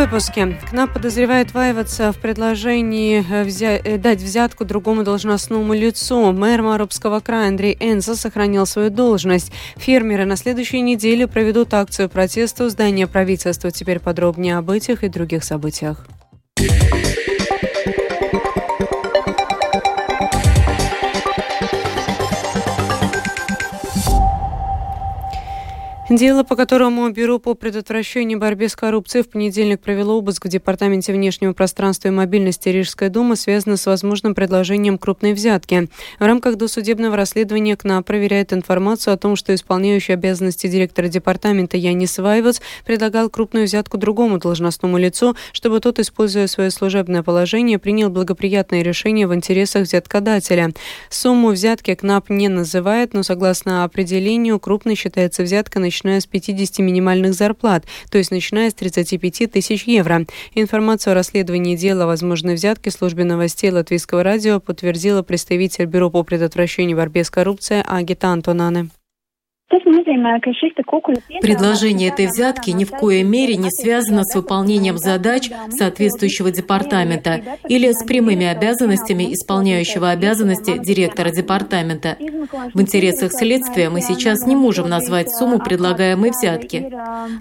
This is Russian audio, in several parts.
выпуске. КНАП подозревает Ваеваться в предложении э, взя... Э, дать взятку другому должностному лицу. Мэр Марубского края Андрей Энза сохранил свою должность. Фермеры на следующей неделе проведут акцию протеста у здания правительства. Теперь подробнее об этих и других событиях. Дело, по которому Бюро по предотвращению и борьбе с коррупцией в понедельник провело обыск в Департаменте внешнего пространства и мобильности Рижской думы, связано с возможным предложением крупной взятки. В рамках досудебного расследования КНА проверяет информацию о том, что исполняющий обязанности директора департамента Янис Вайвац предлагал крупную взятку другому должностному лицу, чтобы тот, используя свое служебное положение, принял благоприятное решение в интересах взяткодателя. Сумму взятки КНАП не называет, но согласно определению, крупной считается взятка, начиная начиная с 50 минимальных зарплат, то есть начиная с 35 тысяч евро. Информацию о расследовании дела о возможной взятке службе новостей Латвийского радио подтвердила представитель Бюро по предотвращению борьбе с коррупцией Агита Антонане. Предложение этой взятки ни в коей мере не связано с выполнением задач соответствующего департамента или с прямыми обязанностями исполняющего обязанности директора департамента. В интересах следствия мы сейчас не можем назвать сумму предлагаемой взятки.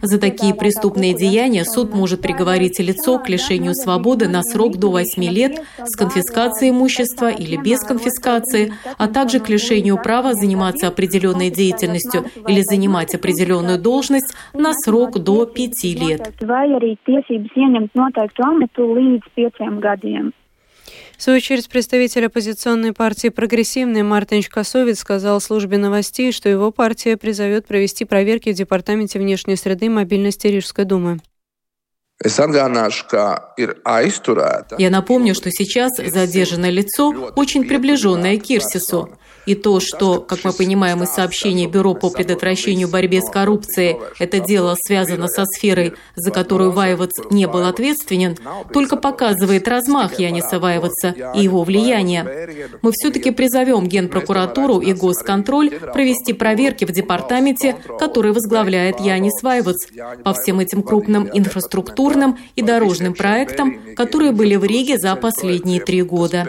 За такие преступные деяния суд может приговорить лицо к лишению свободы на срок до 8 лет с конфискацией имущества или без конфискации, а также к лишению права заниматься определенной деятельностью или занимать определенную должность на срок до пяти лет. В свою очередь, представитель оппозиционной партии «Прогрессивный» Мартин Косовец сказал службе новостей, что его партия призовет провести проверки в Департаменте внешней среды и мобильности Рижской думы. Я напомню, что сейчас задержанное лицо очень приближенное к Кирсису. И то, что, как мы понимаем из сообщений Бюро по предотвращению борьбе с коррупцией, это дело связано со сферой, за которую Ваевац не был ответственен, только показывает размах Яниса Ваеваца и его влияние. Мы все-таки призовем Генпрокуратуру и Госконтроль провести проверки в департаменте, который возглавляет Янис Ваевац, по всем этим крупным инфраструктурным и дорожным проектам, которые были в Риге за последние три года.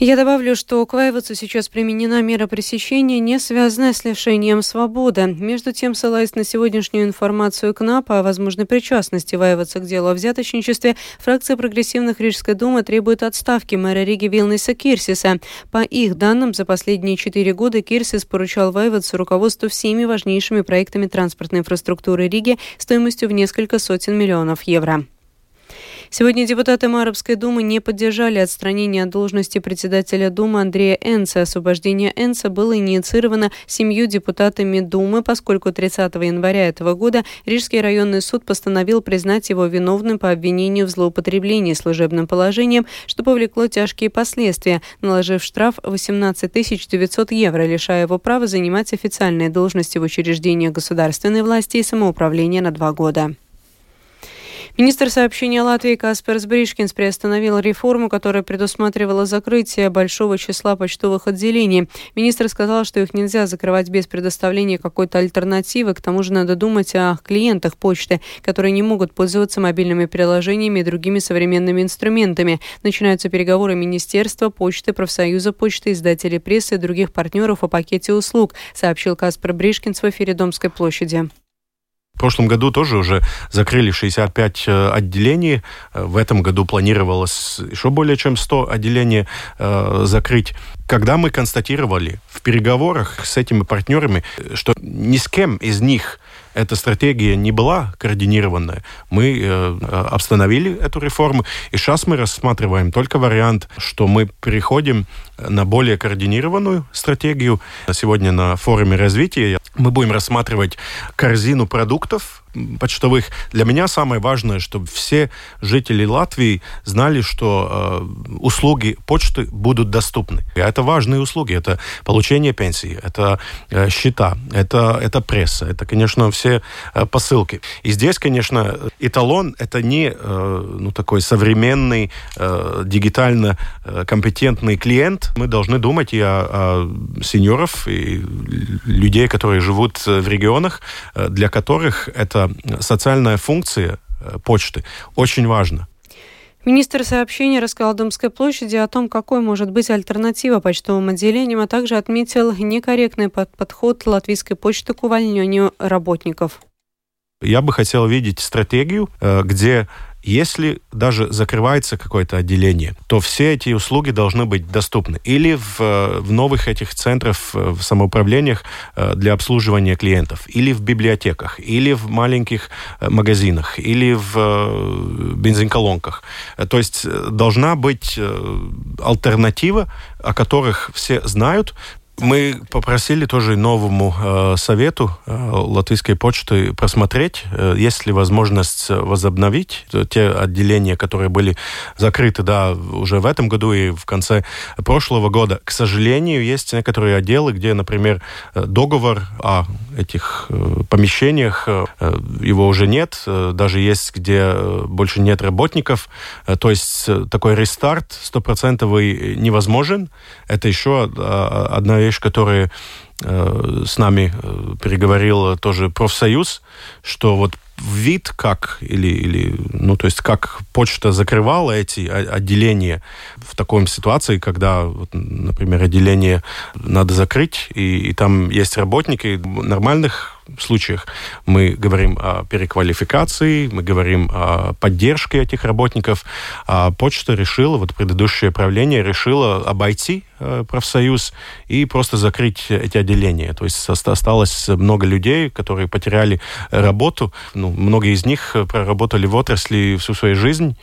Я добавлю, что к Вайвацу сейчас применена мера пресечения, не связанная с лишением свободы. Между тем, ссылаясь на сегодняшнюю информацию КНАПа о возможной причастности Вайваца к делу о взяточничестве, фракция прогрессивных Рижской думы требует отставки мэра Риги Вилниса Кирсиса. По их данным, за последние четыре года Кирсис поручал Вайвацу руководству всеми важнейшими проектами транспортной инфраструктуры Риги стоимостью в несколько сотен миллионов евро. Сегодня депутаты Марабской думы не поддержали отстранение от должности председателя Думы Андрея Энца. Освобождение Энца было инициировано семью депутатами Думы, поскольку 30 января этого года Рижский районный суд постановил признать его виновным по обвинению в злоупотреблении служебным положением, что повлекло тяжкие последствия, наложив штраф 18 900 евро, лишая его права занимать официальные должности в учреждениях государственной власти и самоуправления на два года. Министр сообщения Латвии Касперс Бришкинс приостановил реформу, которая предусматривала закрытие большого числа почтовых отделений. Министр сказал, что их нельзя закрывать без предоставления какой-то альтернативы. К тому же надо думать о клиентах почты, которые не могут пользоваться мобильными приложениями и другими современными инструментами. Начинаются переговоры Министерства почты, профсоюза почты, издателей прессы и других партнеров о пакете услуг, сообщил Каспер Бришкинс в эфире Домской площади. В прошлом году тоже уже закрыли 65 э, отделений. Э, в этом году планировалось еще более чем 100 отделений э, закрыть. Когда мы констатировали в переговорах с этими партнерами, что ни с кем из них эта стратегия не была координированная, мы э, остановили эту реформу. И сейчас мы рассматриваем только вариант, что мы переходим на более координированную стратегию. Сегодня на форуме развития мы будем рассматривать корзину продуктов, почтовых. Для меня самое важное, чтобы все жители Латвии знали, что э, услуги почты будут доступны. И это важные услуги. Это получение пенсии, это э, счета, это, это пресса, это, конечно, все э, посылки. И здесь, конечно, эталон – это не э, ну, такой современный, э, дигитально э, компетентный клиент. Мы должны думать и о, о сеньоров, и людей, которые живут в регионах, э, для которых это социальная функция э, почты очень важна. Министр сообщения рассказал Домской площади о том, какой может быть альтернатива почтовым отделениям, а также отметил некорректный подход латвийской почты к увольнению работников. Я бы хотел видеть стратегию, э, где если даже закрывается какое-то отделение, то все эти услуги должны быть доступны. Или в, в новых этих центрах, в самоуправлениях э, для обслуживания клиентов, или в библиотеках, или в маленьких э, магазинах, или в э, бензинколонках. То есть должна быть альтернатива, о которых все знают, мы попросили тоже новому э, совету э, Латвийской почты просмотреть, э, есть ли возможность возобновить те отделения, которые были закрыты да, уже в этом году и в конце прошлого года. К сожалению, есть некоторые отделы, где, например, э, договор о этих э, помещениях, э, его уже нет, э, даже есть, где э, больше нет работников. Э, то есть э, такой рестарт стопроцентовый невозможен. Это еще э, одна вещь, которая э, с нами э, переговорил тоже профсоюз, что вот вид как или или ну то есть как почта закрывала эти отделения в такой ситуации когда вот, например отделение надо закрыть и, и там есть работники нормальных случаях мы говорим о переквалификации, мы говорим о поддержке этих работников. А почта решила, вот предыдущее правление решило обойти э, профсоюз и просто закрыть эти отделения. То есть осталось много людей, которые потеряли работу. Ну, многие из них проработали в отрасли всю свою жизнь.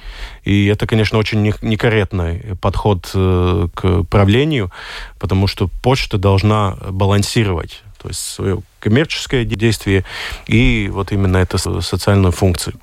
И это, конечно, очень некорректный подход э, к правлению, потому что почта должна балансировать то есть свое коммерческое действие и вот именно эту социальную функцию.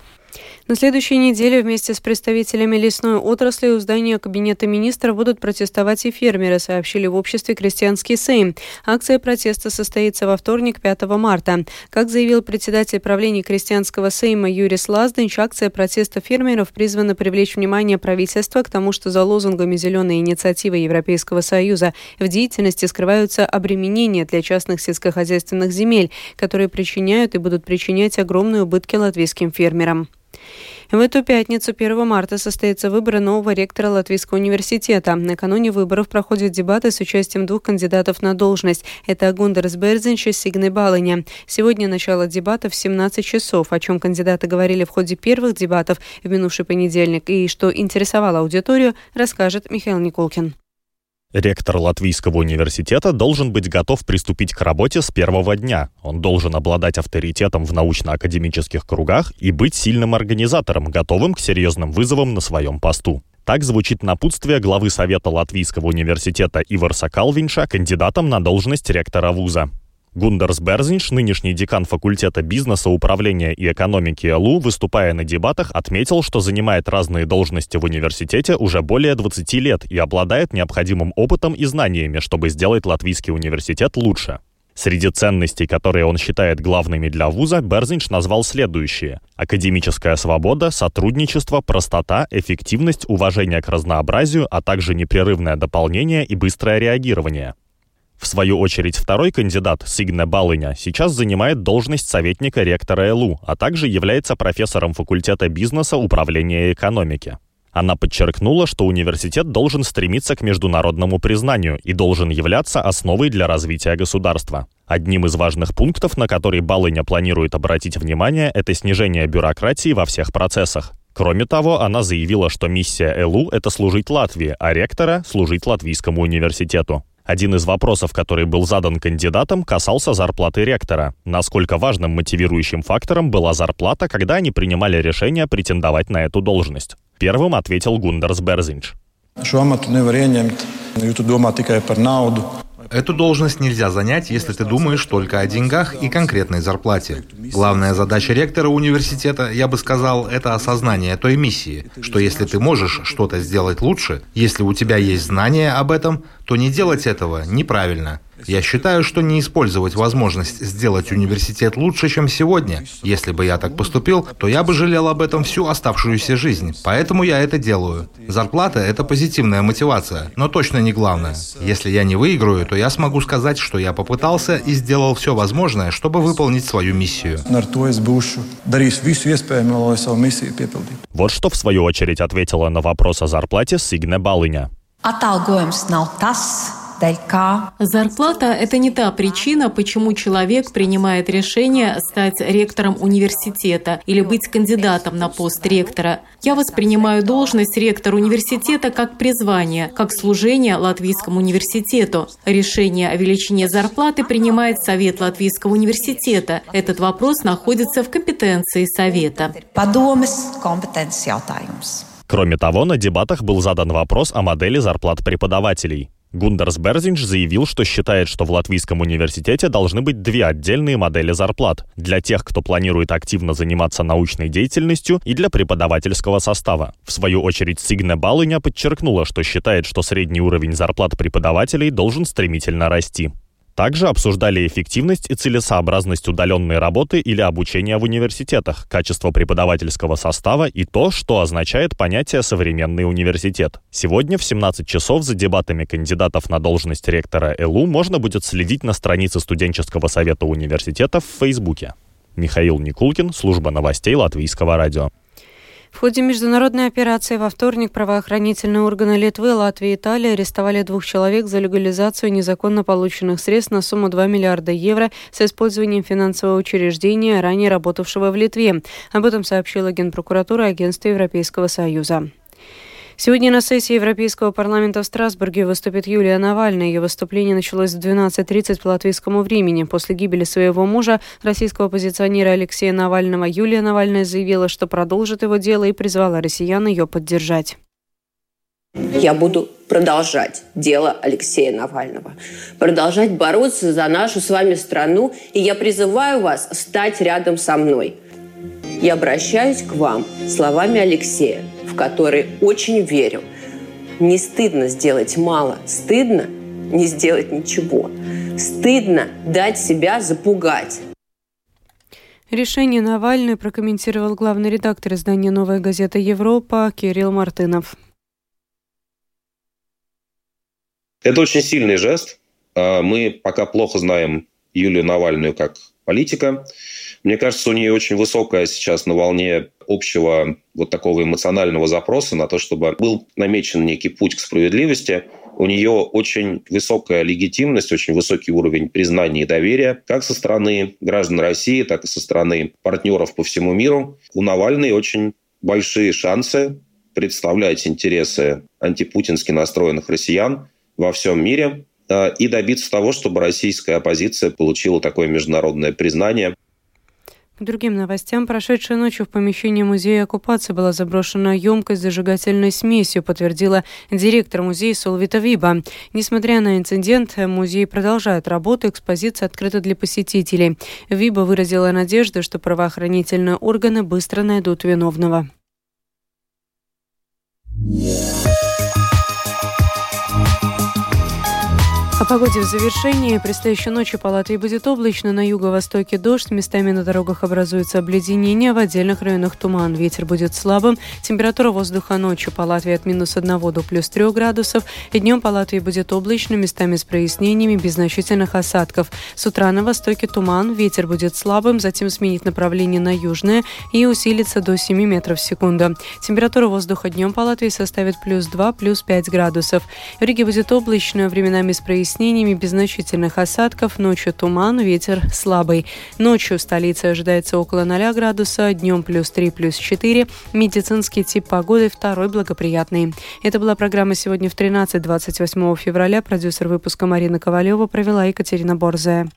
На следующей неделе вместе с представителями лесной отрасли у здания Кабинета министров будут протестовать и фермеры, сообщили в обществе «Крестьянский Сейм». Акция протеста состоится во вторник, 5 марта. Как заявил председатель правления Крестьянского Сейма Юрий Слазденч, акция протеста фермеров призвана привлечь внимание правительства к тому, что за лозунгами «Зеленой инициативы Европейского Союза» в деятельности скрываются обременения для частных сельскохозяйственных земель, которые причиняют и будут причинять огромные убытки латвийским фермерам. В эту пятницу, 1 марта, состоятся выборы нового ректора Латвийского университета. Накануне выборов проходят дебаты с участием двух кандидатов на должность. Это Гундерс Берзинч и Сигны Балыня. Сегодня начало дебатов в 17 часов, о чем кандидаты говорили в ходе первых дебатов в минувший понедельник и что интересовало аудиторию, расскажет Михаил Николкин. Ректор Латвийского университета должен быть готов приступить к работе с первого дня. Он должен обладать авторитетом в научно-академических кругах и быть сильным организатором, готовым к серьезным вызовам на своем посту. Так звучит напутствие главы Совета Латвийского университета Иварса Калвинша кандидатом на должность ректора вуза. Гундерс Берзинш, нынешний декан факультета бизнеса, управления и экономики ЛУ, выступая на дебатах, отметил, что занимает разные должности в университете уже более 20 лет и обладает необходимым опытом и знаниями, чтобы сделать латвийский университет лучше. Среди ценностей, которые он считает главными для вуза, Берзинч назвал следующие. Академическая свобода, сотрудничество, простота, эффективность, уважение к разнообразию, а также непрерывное дополнение и быстрое реагирование. В свою очередь, второй кандидат, Сигне Балыня, сейчас занимает должность советника ректора ЛУ, а также является профессором факультета бизнеса управления экономики. Она подчеркнула, что университет должен стремиться к международному признанию и должен являться основой для развития государства. Одним из важных пунктов, на который Балыня планирует обратить внимание, это снижение бюрократии во всех процессах. Кроме того, она заявила, что миссия ЭЛУ – это служить Латвии, а ректора – служить Латвийскому университету. Один из вопросов, который был задан кандидатам, касался зарплаты ректора. Насколько важным мотивирующим фактором была зарплата, когда они принимали решение претендовать на эту должность? Первым ответил Гундерс Берзинч. Эту должность нельзя занять, если ты думаешь только о деньгах и конкретной зарплате. Главная задача ректора университета, я бы сказал, это осознание той миссии, что если ты можешь что-то сделать лучше, если у тебя есть знания об этом, то не делать этого неправильно. Я считаю, что не использовать возможность сделать университет лучше, чем сегодня. Если бы я так поступил, то я бы жалел об этом всю оставшуюся жизнь. Поэтому я это делаю. Зарплата – это позитивная мотивация, но точно не главное. Если я не выиграю, то я смогу сказать, что я попытался и сделал все возможное, чтобы выполнить свою миссию. Вот что в свою очередь ответила на вопрос о зарплате Сигне Балыня. Atalgojums nav tas, Зарплата – это не та причина, почему человек принимает решение стать ректором университета или быть кандидатом на пост ректора. Я воспринимаю должность ректора университета как призвание, как служение Латвийскому университету. Решение о величине зарплаты принимает Совет Латвийского университета. Этот вопрос находится в компетенции Совета. Кроме того, на дебатах был задан вопрос о модели зарплат преподавателей. Гундарс Берзинч заявил, что считает, что в Латвийском университете должны быть две отдельные модели зарплат для тех, кто планирует активно заниматься научной деятельностью, и для преподавательского состава. В свою очередь Сигне Балыня подчеркнула, что считает, что средний уровень зарплат преподавателей должен стремительно расти. Также обсуждали эффективность и целесообразность удаленной работы или обучения в университетах, качество преподавательского состава и то, что означает понятие «современный университет». Сегодня в 17 часов за дебатами кандидатов на должность ректора ЭЛУ можно будет следить на странице студенческого совета университета в Фейсбуке. Михаил Никулкин, служба новостей Латвийского радио. В ходе международной операции во вторник правоохранительные органы Литвы, Латвии и Италии арестовали двух человек за легализацию незаконно полученных средств на сумму 2 миллиарда евро с использованием финансового учреждения, ранее работавшего в Литве. Об этом сообщила Генпрокуратура Агентства Европейского Союза. Сегодня на сессии Европейского парламента в Страсбурге выступит Юлия Навальная. Ее выступление началось в 12.30 по латвийскому времени. После гибели своего мужа, российского оппозиционера Алексея Навального, Юлия Навальная заявила, что продолжит его дело и призвала россиян ее поддержать. Я буду продолжать дело Алексея Навального, продолжать бороться за нашу с вами страну, и я призываю вас стать рядом со мной. Я обращаюсь к вам словами Алексея в который очень верю. Не стыдно сделать мало, стыдно не сделать ничего. Стыдно дать себя запугать. Решение Навальный прокомментировал главный редактор издания «Новая газета Европа» Кирилл Мартынов. Это очень сильный жест. А, мы пока плохо знаем Юлию Навальную как политика. Мне кажется, у нее очень высокая сейчас на волне общего вот такого эмоционального запроса на то, чтобы был намечен некий путь к справедливости. У нее очень высокая легитимность, очень высокий уровень признания и доверия как со стороны граждан России, так и со стороны партнеров по всему миру. У Навальной очень большие шансы представлять интересы антипутински настроенных россиян во всем мире э, и добиться того, чтобы российская оппозиция получила такое международное признание. Другим новостям. Прошедшей ночью в помещении музея оккупации была заброшена емкость с зажигательной смесью, подтвердила директор музея Солвита Виба. Несмотря на инцидент, музей продолжает работу, экспозиция открыта для посетителей. Виба выразила надежду, что правоохранительные органы быстро найдут виновного. О погоде в завершении. Предстоящей ночью по Латвии будет облачно. На юго-востоке дождь. Местами на дорогах образуется обледенение. В отдельных районах туман. Ветер будет слабым. Температура воздуха ночью по Латвии от минус 1 до плюс 3 градусов. И днем по Латвии будет облачно. Местами с прояснениями, без значительных осадков. С утра на востоке туман. Ветер будет слабым. Затем сменит направление на южное и усилится до 7 метров в секунду. Температура воздуха днем по Латвии составит плюс 2, плюс 5 градусов. В Риге будет облачно. Временами с прояснениями прояснениями без значительных осадков. Ночью туман, ветер слабый. Ночью в столице ожидается около 0 градуса, днем плюс 3, плюс 4. Медицинский тип погоды второй благоприятный. Это была программа сегодня в 13-28 февраля. Продюсер выпуска Марина Ковалева провела Екатерина Борзая.